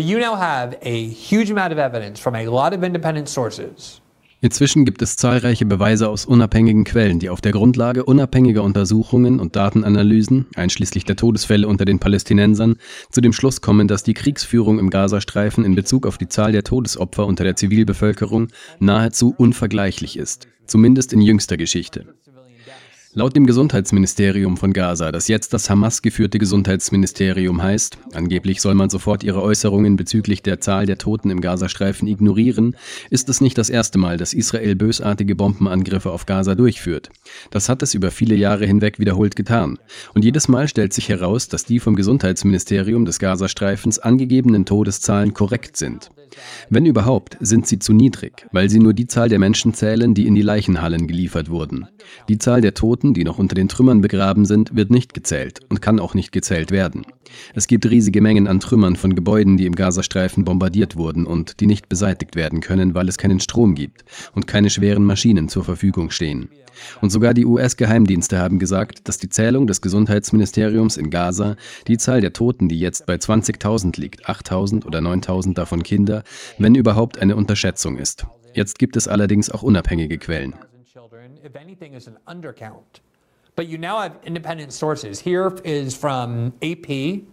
But you now have a huge amount of evidence from a lot of independent sources Inzwischen gibt es zahlreiche Beweise aus unabhängigen Quellen, die auf der Grundlage unabhängiger Untersuchungen und Datenanalysen, einschließlich der Todesfälle unter den Palästinensern, zu dem Schluss kommen, dass die Kriegsführung im Gazastreifen in Bezug auf die Zahl der Todesopfer unter der Zivilbevölkerung nahezu unvergleichlich ist, zumindest in jüngster Geschichte. Laut dem Gesundheitsministerium von Gaza, das jetzt das Hamas geführte Gesundheitsministerium heißt, angeblich soll man sofort ihre Äußerungen bezüglich der Zahl der Toten im Gazastreifen ignorieren, ist es nicht das erste Mal, dass Israel bösartige Bombenangriffe auf Gaza durchführt. Das hat es über viele Jahre hinweg wiederholt getan. Und jedes Mal stellt sich heraus, dass die vom Gesundheitsministerium des Gazastreifens angegebenen Todeszahlen korrekt sind. Wenn überhaupt, sind sie zu niedrig, weil sie nur die Zahl der Menschen zählen, die in die Leichenhallen geliefert wurden. Die Zahl der Toten die noch unter den Trümmern begraben sind, wird nicht gezählt und kann auch nicht gezählt werden. Es gibt riesige Mengen an Trümmern von Gebäuden, die im Gazastreifen bombardiert wurden und die nicht beseitigt werden können, weil es keinen Strom gibt und keine schweren Maschinen zur Verfügung stehen. Und sogar die US-Geheimdienste haben gesagt, dass die Zählung des Gesundheitsministeriums in Gaza die Zahl der Toten, die jetzt bei 20.000 liegt, 8.000 oder 9.000 davon Kinder, wenn überhaupt eine Unterschätzung ist. Jetzt gibt es allerdings auch unabhängige Quellen But you now have independent sources. Here is from AP.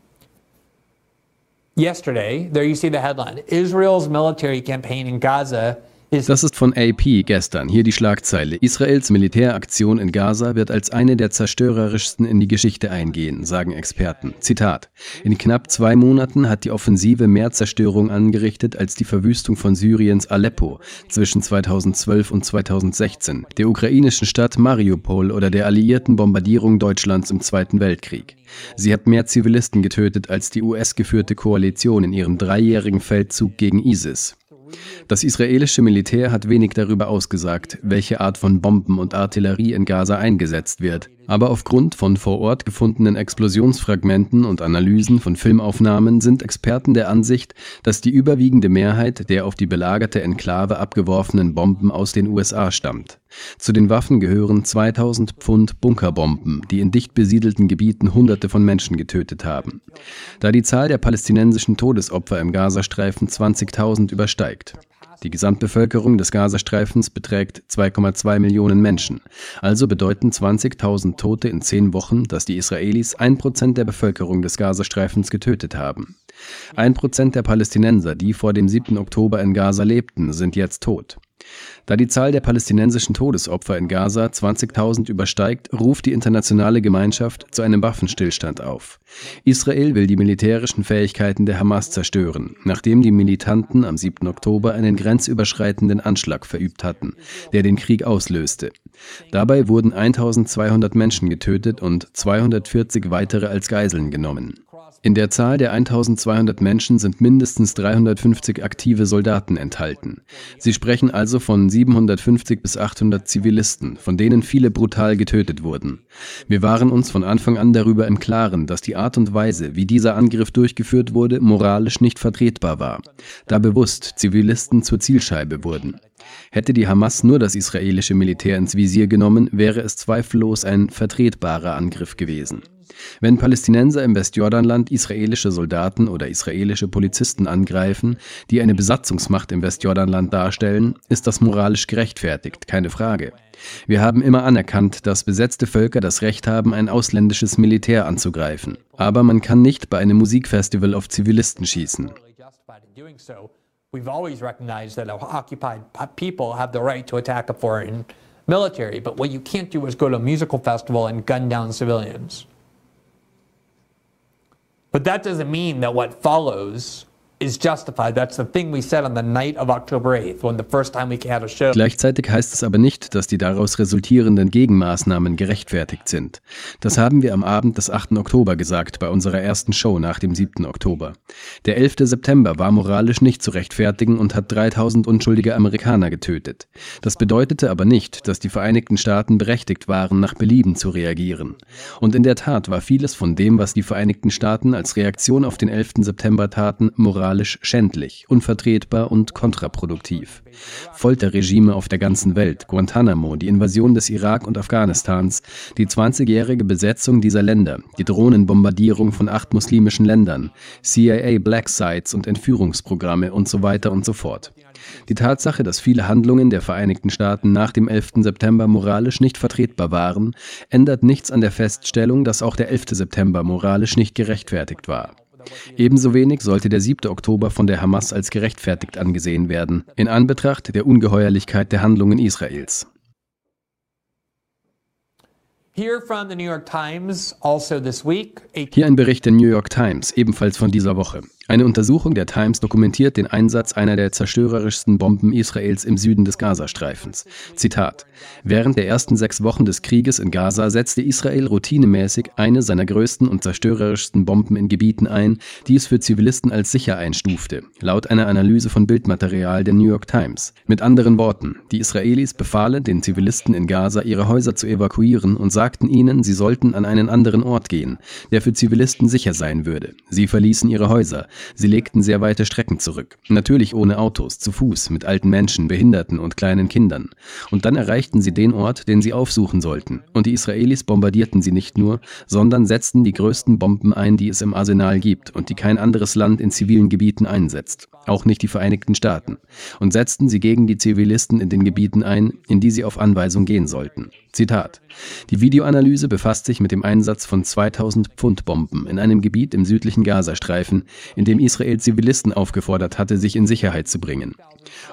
Yesterday, there you see the headline Israel's military campaign in Gaza Das ist von AP gestern. Hier die Schlagzeile. Israels Militäraktion in Gaza wird als eine der zerstörerischsten in die Geschichte eingehen, sagen Experten. Zitat. In knapp zwei Monaten hat die Offensive mehr Zerstörung angerichtet als die Verwüstung von Syriens Aleppo zwischen 2012 und 2016, der ukrainischen Stadt Mariupol oder der alliierten Bombardierung Deutschlands im Zweiten Weltkrieg. Sie hat mehr Zivilisten getötet als die US-geführte Koalition in ihrem dreijährigen Feldzug gegen ISIS. Das israelische Militär hat wenig darüber ausgesagt, welche Art von Bomben und Artillerie in Gaza eingesetzt wird. Aber aufgrund von vor Ort gefundenen Explosionsfragmenten und Analysen von Filmaufnahmen sind Experten der Ansicht, dass die überwiegende Mehrheit der auf die belagerte Enklave abgeworfenen Bomben aus den USA stammt. Zu den Waffen gehören 2000 Pfund Bunkerbomben, die in dicht besiedelten Gebieten Hunderte von Menschen getötet haben. Da die Zahl der palästinensischen Todesopfer im Gazastreifen 20.000 übersteigt. Die Gesamtbevölkerung des Gazastreifens beträgt 2,2 Millionen Menschen. Also bedeuten 20.000 Tote in zehn Wochen, dass die Israelis ein Prozent der Bevölkerung des Gazastreifens getötet haben. Ein Prozent der Palästinenser, die vor dem 7. Oktober in Gaza lebten, sind jetzt tot. Da die Zahl der palästinensischen Todesopfer in Gaza 20.000 übersteigt, ruft die internationale Gemeinschaft zu einem Waffenstillstand auf. Israel will die militärischen Fähigkeiten der Hamas zerstören, nachdem die Militanten am 7. Oktober einen grenzüberschreitenden Anschlag verübt hatten, der den Krieg auslöste. Dabei wurden 1200 Menschen getötet und 240 weitere als Geiseln genommen. In der Zahl der 1200 Menschen sind mindestens 350 aktive Soldaten enthalten. Sie sprechen also von 750 bis 800 Zivilisten, von denen viele brutal getötet wurden. Wir waren uns von Anfang an darüber im Klaren, dass die Art und Weise, wie dieser Angriff durchgeführt wurde, moralisch nicht vertretbar war, da bewusst Zivilisten zur Zielscheibe wurden. Hätte die Hamas nur das israelische Militär ins Visier genommen, wäre es zweifellos ein vertretbarer Angriff gewesen. Wenn Palästinenser im Westjordanland israelische Soldaten oder israelische Polizisten angreifen, die eine Besatzungsmacht im Westjordanland darstellen, ist das moralisch gerechtfertigt, keine Frage. Wir haben immer anerkannt, dass besetzte Völker das Recht haben, ein ausländisches Militär anzugreifen. Aber man kann nicht bei einem Musikfestival auf Zivilisten schießen. We've always recognized that occupied people have the right to attack a foreign military, but what you can't do is go to a musical festival and gun down civilians. But that doesn't mean that what follows is justified. That's the thing we said on the night of October 8th, when the first time we had a show. Gleichzeitig heißt es aber nicht, dass die daraus resultierenden Gegenmaßnahmen gerechtfertigt sind. Das haben wir am Abend des 8. Oktober gesagt, bei unserer ersten Show nach dem 7. Oktober. Der 11. September war moralisch nicht zu rechtfertigen und hat 3000 unschuldige Amerikaner getötet. Das bedeutete aber nicht, dass die Vereinigten Staaten berechtigt waren, nach Belieben zu reagieren. Und in der Tat war vieles von dem, was die Vereinigten Staaten als Reaktion auf den 11. September taten, moralisch moralisch schändlich, unvertretbar und kontraproduktiv. Folterregime auf der ganzen Welt, Guantanamo, die Invasion des Irak und Afghanistans, die 20-jährige Besetzung dieser Länder, die Drohnenbombardierung von acht muslimischen Ländern, CIA Black Sites und Entführungsprogramme und so weiter und so fort. Die Tatsache, dass viele Handlungen der Vereinigten Staaten nach dem 11. September moralisch nicht vertretbar waren, ändert nichts an der Feststellung, dass auch der 11. September moralisch nicht gerechtfertigt war. Ebenso wenig sollte der 7. Oktober von der Hamas als gerechtfertigt angesehen werden, in Anbetracht der Ungeheuerlichkeit der Handlungen Israels. Also Hier ein Bericht der New York Times, ebenfalls von dieser Woche. Eine Untersuchung der Times dokumentiert den Einsatz einer der zerstörerischsten Bomben Israels im Süden des Gazastreifens. Zitat: Während der ersten sechs Wochen des Krieges in Gaza setzte Israel routinemäßig eine seiner größten und zerstörerischsten Bomben in Gebieten ein, die es für Zivilisten als sicher einstufte, laut einer Analyse von Bildmaterial der New York Times. Mit anderen Worten, die Israelis befahlen den Zivilisten in Gaza, ihre Häuser zu evakuieren und sagten ihnen, sie sollten an einen anderen Ort gehen, der für Zivilisten sicher sein würde. Sie verließen ihre Häuser. Sie legten sehr weite Strecken zurück. Natürlich ohne Autos, zu Fuß, mit alten Menschen, Behinderten und kleinen Kindern. Und dann erreichten sie den Ort, den sie aufsuchen sollten. Und die Israelis bombardierten sie nicht nur, sondern setzten die größten Bomben ein, die es im Arsenal gibt und die kein anderes Land in zivilen Gebieten einsetzt. Auch nicht die Vereinigten Staaten. Und setzten sie gegen die Zivilisten in den Gebieten ein, in die sie auf Anweisung gehen sollten. Zitat. Die Videoanalyse befasst sich mit dem Einsatz von 2000 Pfund Bomben in einem Gebiet im südlichen Gazastreifen, in dem Israel Zivilisten aufgefordert hatte, sich in Sicherheit zu bringen.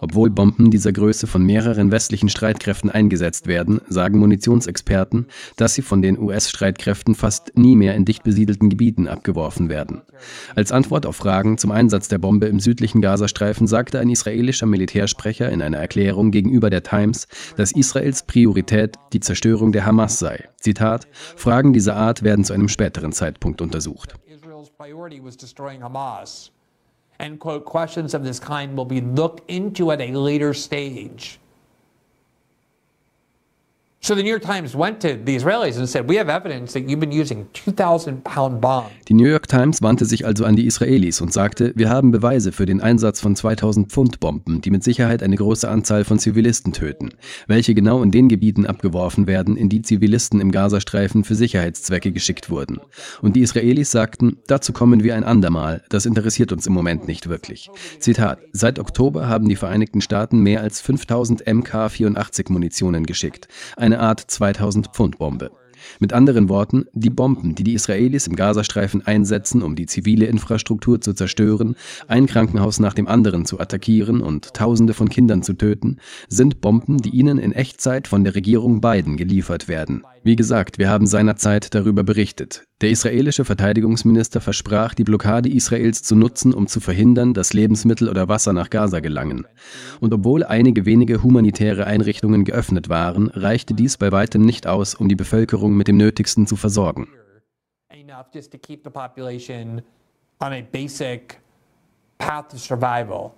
Obwohl Bomben dieser Größe von mehreren westlichen Streitkräften eingesetzt werden, sagen Munitionsexperten, dass sie von den US-Streitkräften fast nie mehr in dicht besiedelten Gebieten abgeworfen werden. Als Antwort auf Fragen zum Einsatz der Bombe im südlichen Gazastreifen sagte ein israelischer Militärsprecher in einer Erklärung gegenüber der Times, dass Israels Priorität die Zerstörung der Hamas sei. Zitat: Fragen dieser Art werden zu einem späteren Zeitpunkt untersucht. End quote, questions of this kind will be looked into at a later stage. Die New York Times wandte sich also an die Israelis und sagte, wir haben Beweise für den Einsatz von 2000 Pfund Bomben, die mit Sicherheit eine große Anzahl von Zivilisten töten, welche genau in den Gebieten abgeworfen werden, in die Zivilisten im Gazastreifen für Sicherheitszwecke geschickt wurden. Und die Israelis sagten, dazu kommen wir ein andermal, das interessiert uns im Moment nicht wirklich. Zitat, seit Oktober haben die Vereinigten Staaten mehr als 5000 MK-84 Munitionen geschickt. Eine eine Art 2000 Pfund Bombe. Mit anderen Worten, die Bomben, die die Israelis im Gazastreifen einsetzen, um die zivile Infrastruktur zu zerstören, ein Krankenhaus nach dem anderen zu attackieren und Tausende von Kindern zu töten, sind Bomben, die ihnen in Echtzeit von der Regierung Biden geliefert werden. Wie gesagt, wir haben seinerzeit darüber berichtet. Der israelische Verteidigungsminister versprach, die Blockade Israels zu nutzen, um zu verhindern, dass Lebensmittel oder Wasser nach Gaza gelangen. Und obwohl einige wenige humanitäre Einrichtungen geöffnet waren, reichte dies bei weitem nicht aus, um die Bevölkerung mit dem Nötigsten zu versorgen. survival.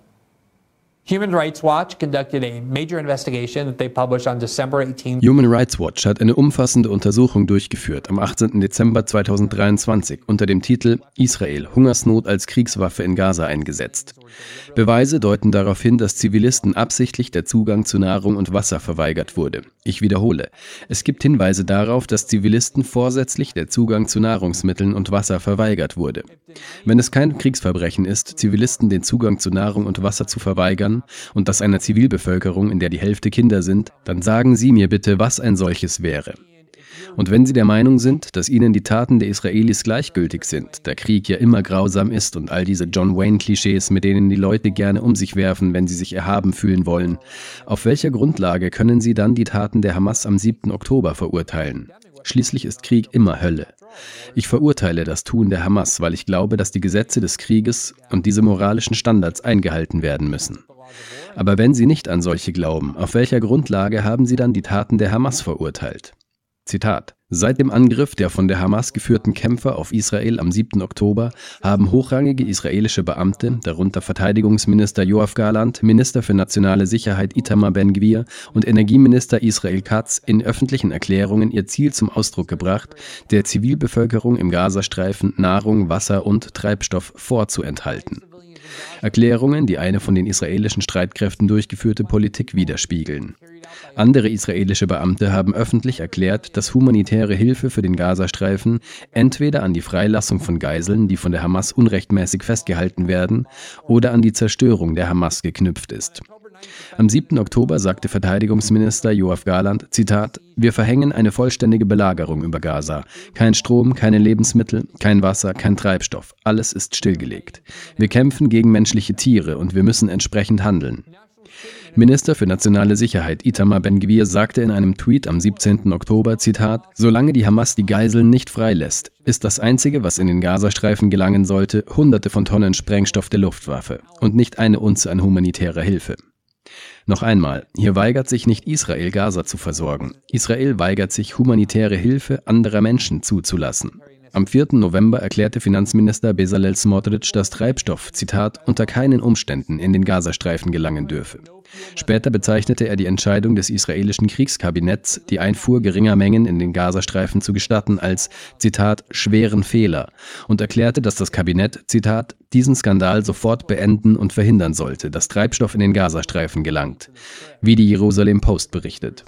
Human Rights Watch conducted a major investigation that they published on December 18. Human Rights Watch hat eine umfassende Untersuchung durchgeführt am 18. Dezember 2023 unter dem Titel Israel Hungersnot als Kriegswaffe in Gaza eingesetzt. Beweise deuten darauf hin, dass Zivilisten absichtlich der Zugang zu Nahrung und Wasser verweigert wurde. Ich wiederhole, es gibt Hinweise darauf, dass Zivilisten vorsätzlich der Zugang zu Nahrungsmitteln und Wasser verweigert wurde. Wenn es kein Kriegsverbrechen ist, Zivilisten den Zugang zu Nahrung und Wasser zu verweigern, und das einer Zivilbevölkerung, in der die Hälfte Kinder sind, dann sagen Sie mir bitte, was ein solches wäre. Und wenn Sie der Meinung sind, dass Ihnen die Taten der Israelis gleichgültig sind, der Krieg ja immer grausam ist und all diese John Wayne-Klischees, mit denen die Leute gerne um sich werfen, wenn sie sich erhaben fühlen wollen, auf welcher Grundlage können Sie dann die Taten der Hamas am 7. Oktober verurteilen? Schließlich ist Krieg immer Hölle. Ich verurteile das Tun der Hamas, weil ich glaube, dass die Gesetze des Krieges und diese moralischen Standards eingehalten werden müssen. Aber wenn Sie nicht an solche glauben, auf welcher Grundlage haben Sie dann die Taten der Hamas verurteilt? Zitat. Seit dem Angriff der von der Hamas geführten Kämpfer auf Israel am 7. Oktober haben hochrangige israelische Beamte, darunter Verteidigungsminister Joachim Garland, Minister für nationale Sicherheit Itamar Ben-Gvir und Energieminister Israel Katz in öffentlichen Erklärungen ihr Ziel zum Ausdruck gebracht, der Zivilbevölkerung im Gazastreifen Nahrung, Wasser und Treibstoff vorzuenthalten. Erklärungen, die eine von den israelischen Streitkräften durchgeführte Politik widerspiegeln. Andere israelische Beamte haben öffentlich erklärt, dass humanitäre Hilfe für den Gazastreifen entweder an die Freilassung von Geiseln, die von der Hamas unrechtmäßig festgehalten werden, oder an die Zerstörung der Hamas geknüpft ist. Am 7. Oktober sagte Verteidigungsminister Joachim Garland, Zitat, wir verhängen eine vollständige Belagerung über Gaza. Kein Strom, keine Lebensmittel, kein Wasser, kein Treibstoff. Alles ist stillgelegt. Wir kämpfen gegen menschliche Tiere und wir müssen entsprechend handeln. Minister für nationale Sicherheit Itamar Ben-Gvir sagte in einem Tweet am 17. Oktober, Zitat, solange die Hamas die Geiseln nicht freilässt, ist das Einzige, was in den Gazastreifen gelangen sollte, hunderte von Tonnen Sprengstoff der Luftwaffe und nicht eine Unze an humanitärer Hilfe. Noch einmal, hier weigert sich nicht Israel, Gaza zu versorgen. Israel weigert sich, humanitäre Hilfe anderer Menschen zuzulassen. Am 4. November erklärte Finanzminister Bezalel Smotrich, dass Treibstoff, Zitat, unter keinen Umständen in den Gazastreifen gelangen dürfe. Später bezeichnete er die Entscheidung des israelischen Kriegskabinetts, die Einfuhr geringer Mengen in den Gazastreifen zu gestatten, als, Zitat, schweren Fehler und erklärte, dass das Kabinett, Zitat, diesen Skandal sofort beenden und verhindern sollte, dass Treibstoff in den Gazastreifen gelangt, wie die Jerusalem Post berichtet.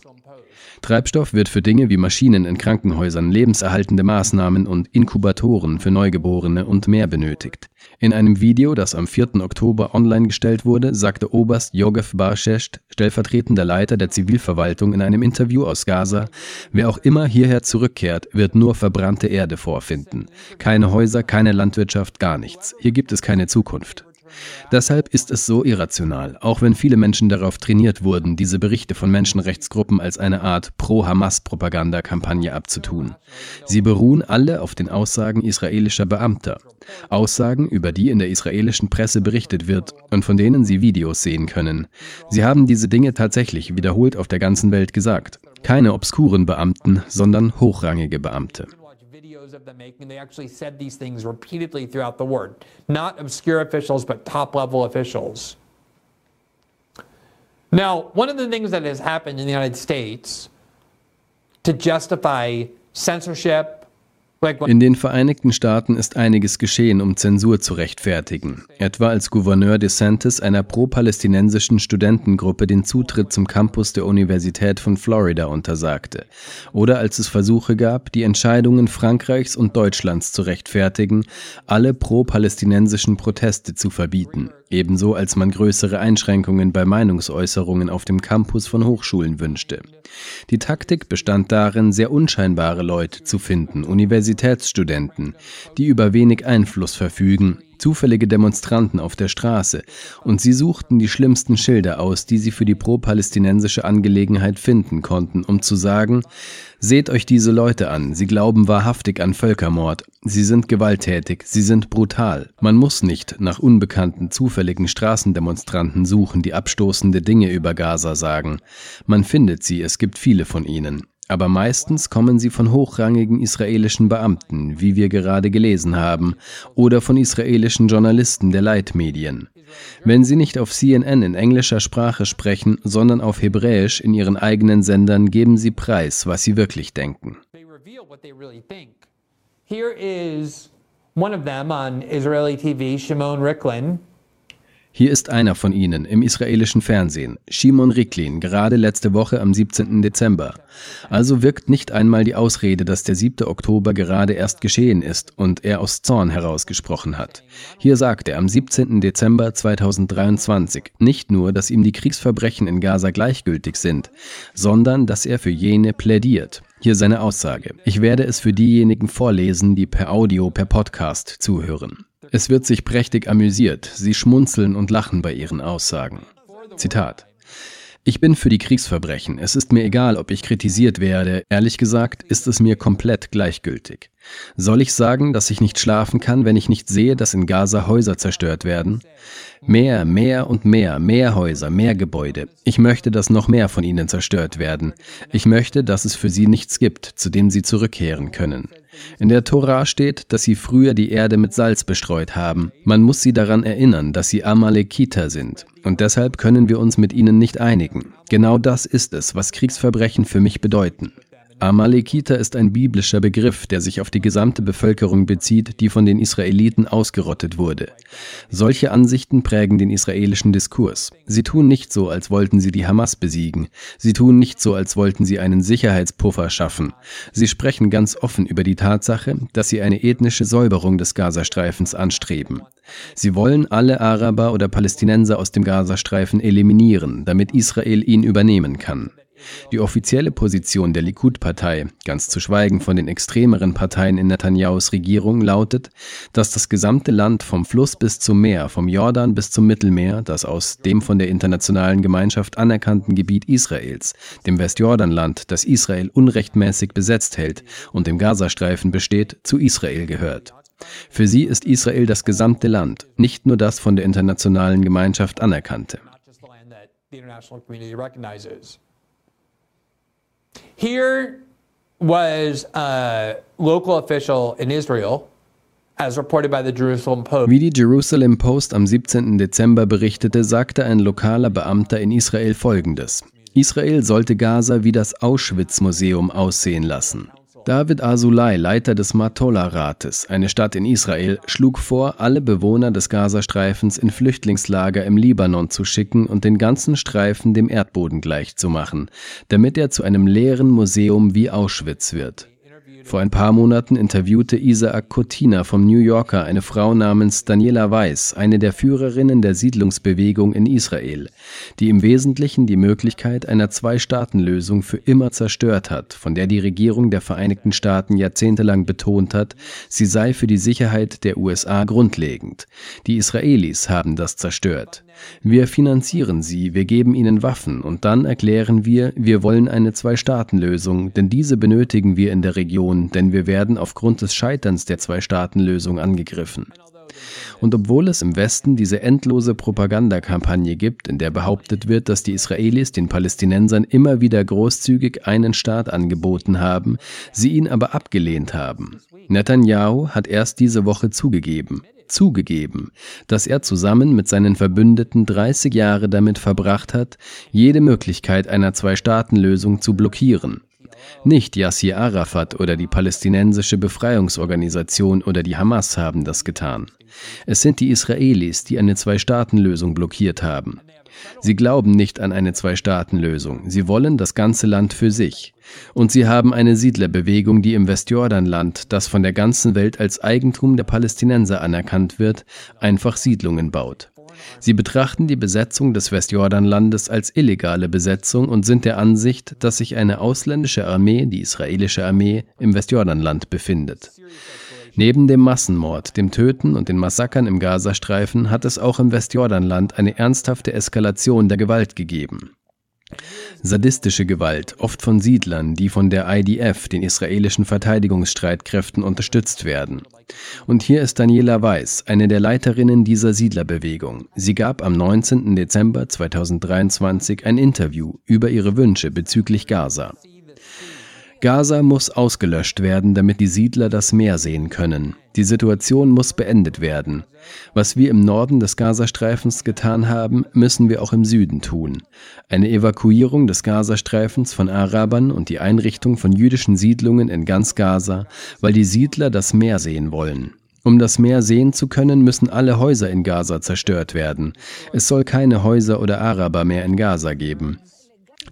Treibstoff wird für Dinge wie Maschinen in Krankenhäusern, lebenserhaltende Maßnahmen und Inkubatoren für Neugeborene und mehr benötigt. In einem Video, das am 4. Oktober online gestellt wurde, sagte Oberst Yogev Barshesht, stellvertretender Leiter der Zivilverwaltung, in einem Interview aus Gaza, wer auch immer hierher zurückkehrt, wird nur verbrannte Erde vorfinden. Keine Häuser, keine Landwirtschaft, gar nichts. Hier gibt es keine Zukunft. Deshalb ist es so irrational, auch wenn viele Menschen darauf trainiert wurden, diese Berichte von Menschenrechtsgruppen als eine Art Pro-Hamas-Propagandakampagne abzutun. Sie beruhen alle auf den Aussagen israelischer Beamter. Aussagen, über die in der israelischen Presse berichtet wird und von denen Sie Videos sehen können. Sie haben diese Dinge tatsächlich wiederholt auf der ganzen Welt gesagt. Keine obskuren Beamten, sondern hochrangige Beamte. Videos of them making. They actually said these things repeatedly throughout the word. Not obscure officials, but top level officials. Now, one of the things that has happened in the United States to justify censorship In den Vereinigten Staaten ist einiges geschehen, um Zensur zu rechtfertigen. Etwa als Gouverneur DeSantis einer pro-palästinensischen Studentengruppe den Zutritt zum Campus der Universität von Florida untersagte. Oder als es Versuche gab, die Entscheidungen Frankreichs und Deutschlands zu rechtfertigen, alle pro-palästinensischen Proteste zu verbieten. Ebenso als man größere Einschränkungen bei Meinungsäußerungen auf dem Campus von Hochschulen wünschte. Die Taktik bestand darin, sehr unscheinbare Leute zu finden, Universitätsstudenten, die über wenig Einfluss verfügen, zufällige Demonstranten auf der Straße, und sie suchten die schlimmsten Schilder aus, die sie für die pro-palästinensische Angelegenheit finden konnten, um zu sagen, seht euch diese Leute an, sie glauben wahrhaftig an Völkermord, sie sind gewalttätig, sie sind brutal. Man muss nicht nach unbekannten, zufälligen Straßendemonstranten suchen, die abstoßende Dinge über Gaza sagen. Man findet sie, es gibt viele von ihnen. Aber meistens kommen sie von hochrangigen israelischen Beamten, wie wir gerade gelesen haben, oder von israelischen Journalisten der Leitmedien. Wenn sie nicht auf CNN in englischer Sprache sprechen, sondern auf Hebräisch in ihren eigenen Sendern, geben sie preis, was sie wirklich denken. Here is one of them on Israeli TV, Shimon Ricklin. Hier ist einer von ihnen im israelischen Fernsehen, Shimon Riklin, gerade letzte Woche am 17. Dezember. Also wirkt nicht einmal die Ausrede, dass der 7. Oktober gerade erst geschehen ist und er aus Zorn herausgesprochen hat. Hier sagt er am 17. Dezember 2023 nicht nur, dass ihm die Kriegsverbrechen in Gaza gleichgültig sind, sondern dass er für jene plädiert. Hier seine Aussage. Ich werde es für diejenigen vorlesen, die per Audio, per Podcast zuhören. Es wird sich prächtig amüsiert, sie schmunzeln und lachen bei ihren Aussagen. Zitat. Ich bin für die Kriegsverbrechen. Es ist mir egal, ob ich kritisiert werde. Ehrlich gesagt ist es mir komplett gleichgültig. Soll ich sagen, dass ich nicht schlafen kann, wenn ich nicht sehe, dass in Gaza Häuser zerstört werden? Mehr, mehr und mehr, mehr Häuser, mehr Gebäude. Ich möchte, dass noch mehr von ihnen zerstört werden. Ich möchte, dass es für sie nichts gibt, zu dem sie zurückkehren können. In der Tora steht, dass sie früher die Erde mit Salz bestreut haben. Man muss sie daran erinnern, dass sie Amalekiter sind. Und deshalb können wir uns mit ihnen nicht einigen. Genau das ist es, was Kriegsverbrechen für mich bedeuten. Amalekiter ist ein biblischer Begriff, der sich auf die gesamte Bevölkerung bezieht, die von den Israeliten ausgerottet wurde. Solche Ansichten prägen den israelischen Diskurs. Sie tun nicht so, als wollten sie die Hamas besiegen. Sie tun nicht so, als wollten sie einen Sicherheitspuffer schaffen. Sie sprechen ganz offen über die Tatsache, dass sie eine ethnische Säuberung des Gazastreifens anstreben. Sie wollen alle Araber oder Palästinenser aus dem Gazastreifen eliminieren, damit Israel ihn übernehmen kann. Die offizielle Position der Likud-Partei, ganz zu schweigen von den extremeren Parteien in Netanyahus Regierung, lautet, dass das gesamte Land vom Fluss bis zum Meer, vom Jordan bis zum Mittelmeer, das aus dem von der internationalen Gemeinschaft anerkannten Gebiet Israels, dem Westjordanland, das Israel unrechtmäßig besetzt hält und dem Gazastreifen besteht, zu Israel gehört. Für sie ist Israel das gesamte Land, nicht nur das von der internationalen Gemeinschaft anerkannte. Here was a local official in Israel Wie die Jerusalem Post am 17. Dezember berichtete, sagte ein lokaler Beamter in Israel Folgendes. Israel sollte Gaza wie das Auschwitz-Museum aussehen lassen. David Asulay, Leiter des Matola-Rates, eine Stadt in Israel, schlug vor, alle Bewohner des Gazastreifens in Flüchtlingslager im Libanon zu schicken und den ganzen Streifen dem Erdboden gleichzumachen, damit er zu einem leeren Museum wie Auschwitz wird. Vor ein paar Monaten interviewte Isaac Cotina vom New Yorker eine Frau namens Daniela Weiss, eine der Führerinnen der Siedlungsbewegung in Israel, die im Wesentlichen die Möglichkeit einer Zwei-Staaten-Lösung für immer zerstört hat, von der die Regierung der Vereinigten Staaten jahrzehntelang betont hat, sie sei für die Sicherheit der USA grundlegend. Die Israelis haben das zerstört. Wir finanzieren sie, wir geben ihnen Waffen und dann erklären wir, wir wollen eine Zwei-Staaten-Lösung, denn diese benötigen wir in der Region, denn wir werden aufgrund des Scheiterns der Zwei-Staaten-Lösung angegriffen. Und obwohl es im Westen diese endlose Propagandakampagne gibt, in der behauptet wird, dass die Israelis den Palästinensern immer wieder großzügig einen Staat angeboten haben, sie ihn aber abgelehnt haben. Netanyahu hat erst diese Woche zugegeben, zugegeben, dass er zusammen mit seinen Verbündeten 30 Jahre damit verbracht hat, jede Möglichkeit einer Zwei-Staaten-Lösung zu blockieren. Nicht Yassir Arafat oder die palästinensische Befreiungsorganisation oder die Hamas haben das getan. Es sind die Israelis, die eine Zwei-Staaten-Lösung blockiert haben. Sie glauben nicht an eine Zwei-Staaten-Lösung. Sie wollen das ganze Land für sich. Und sie haben eine Siedlerbewegung, die im Westjordanland, das von der ganzen Welt als Eigentum der Palästinenser anerkannt wird, einfach Siedlungen baut. Sie betrachten die Besetzung des Westjordanlandes als illegale Besetzung und sind der Ansicht, dass sich eine ausländische Armee, die israelische Armee, im Westjordanland befindet. Neben dem Massenmord, dem Töten und den Massakern im Gazastreifen hat es auch im Westjordanland eine ernsthafte Eskalation der Gewalt gegeben. Sadistische Gewalt, oft von Siedlern, die von der IDF, den israelischen Verteidigungsstreitkräften, unterstützt werden. Und hier ist Daniela Weiß, eine der Leiterinnen dieser Siedlerbewegung. Sie gab am 19. Dezember 2023 ein Interview über ihre Wünsche bezüglich Gaza. Gaza muss ausgelöscht werden, damit die Siedler das Meer sehen können. Die Situation muss beendet werden. Was wir im Norden des Gazastreifens getan haben, müssen wir auch im Süden tun. Eine Evakuierung des Gazastreifens von Arabern und die Einrichtung von jüdischen Siedlungen in ganz Gaza, weil die Siedler das Meer sehen wollen. Um das Meer sehen zu können, müssen alle Häuser in Gaza zerstört werden. Es soll keine Häuser oder Araber mehr in Gaza geben.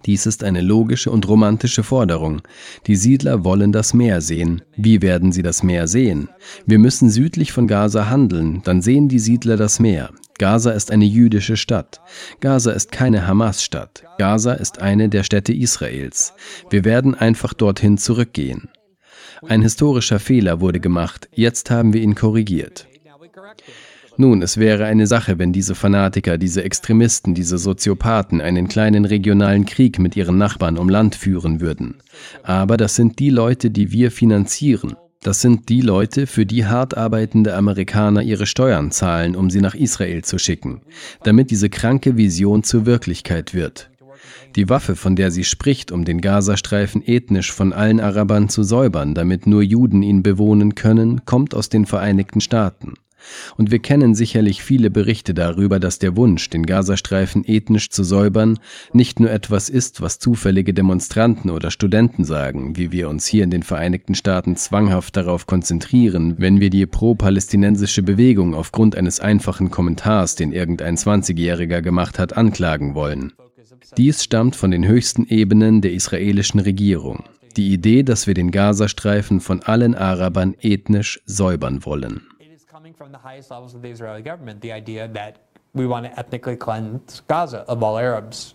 Dies ist eine logische und romantische Forderung. Die Siedler wollen das Meer sehen. Wie werden sie das Meer sehen? Wir müssen südlich von Gaza handeln, dann sehen die Siedler das Meer. Gaza ist eine jüdische Stadt. Gaza ist keine Hamas-Stadt. Gaza ist eine der Städte Israels. Wir werden einfach dorthin zurückgehen. Ein historischer Fehler wurde gemacht, jetzt haben wir ihn korrigiert. Nun, es wäre eine Sache, wenn diese Fanatiker, diese Extremisten, diese Soziopathen einen kleinen regionalen Krieg mit ihren Nachbarn um Land führen würden. Aber das sind die Leute, die wir finanzieren. Das sind die Leute, für die hart arbeitende Amerikaner ihre Steuern zahlen, um sie nach Israel zu schicken, damit diese kranke Vision zur Wirklichkeit wird. Die Waffe, von der sie spricht, um den Gazastreifen ethnisch von allen Arabern zu säubern, damit nur Juden ihn bewohnen können, kommt aus den Vereinigten Staaten. Und wir kennen sicherlich viele Berichte darüber, dass der Wunsch, den Gazastreifen ethnisch zu säubern, nicht nur etwas ist, was zufällige Demonstranten oder Studenten sagen, wie wir uns hier in den Vereinigten Staaten zwanghaft darauf konzentrieren, wenn wir die pro-palästinensische Bewegung aufgrund eines einfachen Kommentars, den irgendein 20-Jähriger gemacht hat, anklagen wollen. Dies stammt von den höchsten Ebenen der israelischen Regierung. Die Idee, dass wir den Gazastreifen von allen Arabern ethnisch säubern wollen. from the highest levels of the Israeli government the idea that we want to ethnically cleanse Gaza of all Arabs.